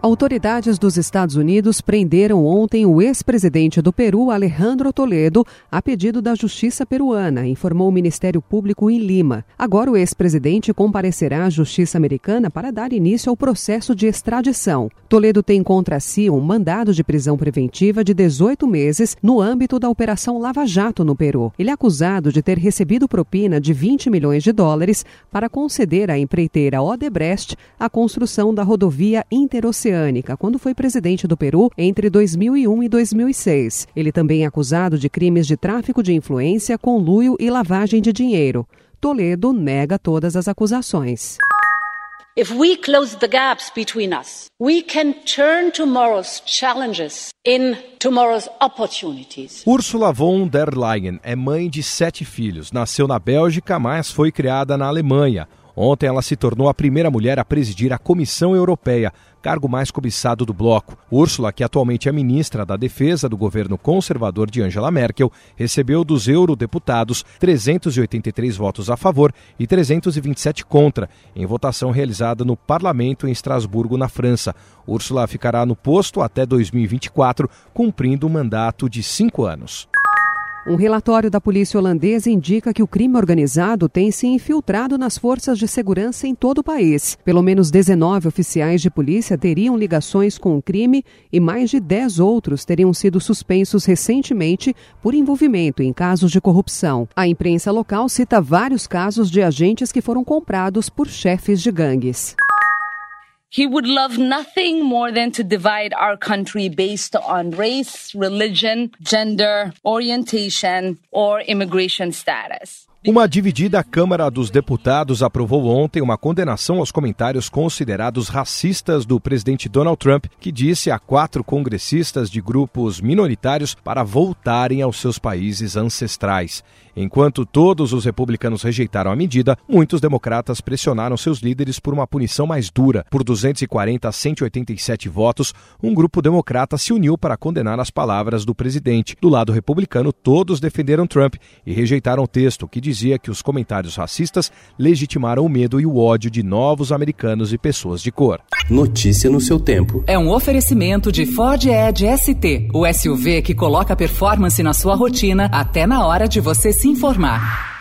Autoridades dos Estados Unidos prenderam ontem o ex-presidente do Peru, Alejandro Toledo, a pedido da Justiça peruana, informou o Ministério Público em Lima. Agora o ex-presidente comparecerá à Justiça americana para dar início ao processo de extradição. Toledo tem contra si um mandado de prisão preventiva de 18 meses no âmbito da Operação Lava Jato no Peru. Ele é acusado de ter recebido propina de 20 milhões de dólares para conceder à empreiteira Odebrecht a construção da rodovia interoceânica Oceânica, quando foi presidente do Peru entre 2001 e 2006. Ele também é acusado de crimes de tráfico de influência, conluio e lavagem de dinheiro. Toledo nega todas as acusações. If we close the gaps between us, we can turn tomorrow's challenges in tomorrow's opportunities. Ursula von der Leyen é mãe de sete filhos. Nasceu na Bélgica, mas foi criada na Alemanha. Ontem ela se tornou a primeira mulher a presidir a Comissão Europeia, cargo mais cobiçado do bloco. Úrsula, que atualmente é ministra da Defesa do governo conservador de Angela Merkel, recebeu dos eurodeputados 383 votos a favor e 327 contra, em votação realizada no parlamento em Estrasburgo, na França. Úrsula ficará no posto até 2024, cumprindo um mandato de cinco anos. Um relatório da polícia holandesa indica que o crime organizado tem se infiltrado nas forças de segurança em todo o país. Pelo menos 19 oficiais de polícia teriam ligações com o crime e mais de 10 outros teriam sido suspensos recentemente por envolvimento em casos de corrupção. A imprensa local cita vários casos de agentes que foram comprados por chefes de gangues. He would love nothing more than to divide our country based on race, religion, gender, orientation, or immigration status. Uma dividida Câmara dos Deputados aprovou ontem uma condenação aos comentários considerados racistas do presidente Donald Trump, que disse a quatro congressistas de grupos minoritários para voltarem aos seus países ancestrais. Enquanto todos os republicanos rejeitaram a medida, muitos democratas pressionaram seus líderes por uma punição mais dura. Por 240 a 187 votos, um grupo democrata se uniu para condenar as palavras do presidente. Do lado republicano, todos defenderam Trump e rejeitaram o texto que dizia que os comentários racistas legitimaram o medo e o ódio de novos americanos e pessoas de cor. Notícia no seu tempo. É um oferecimento de Ford Edge ST, o SUV que coloca performance na sua rotina até na hora de você se informar.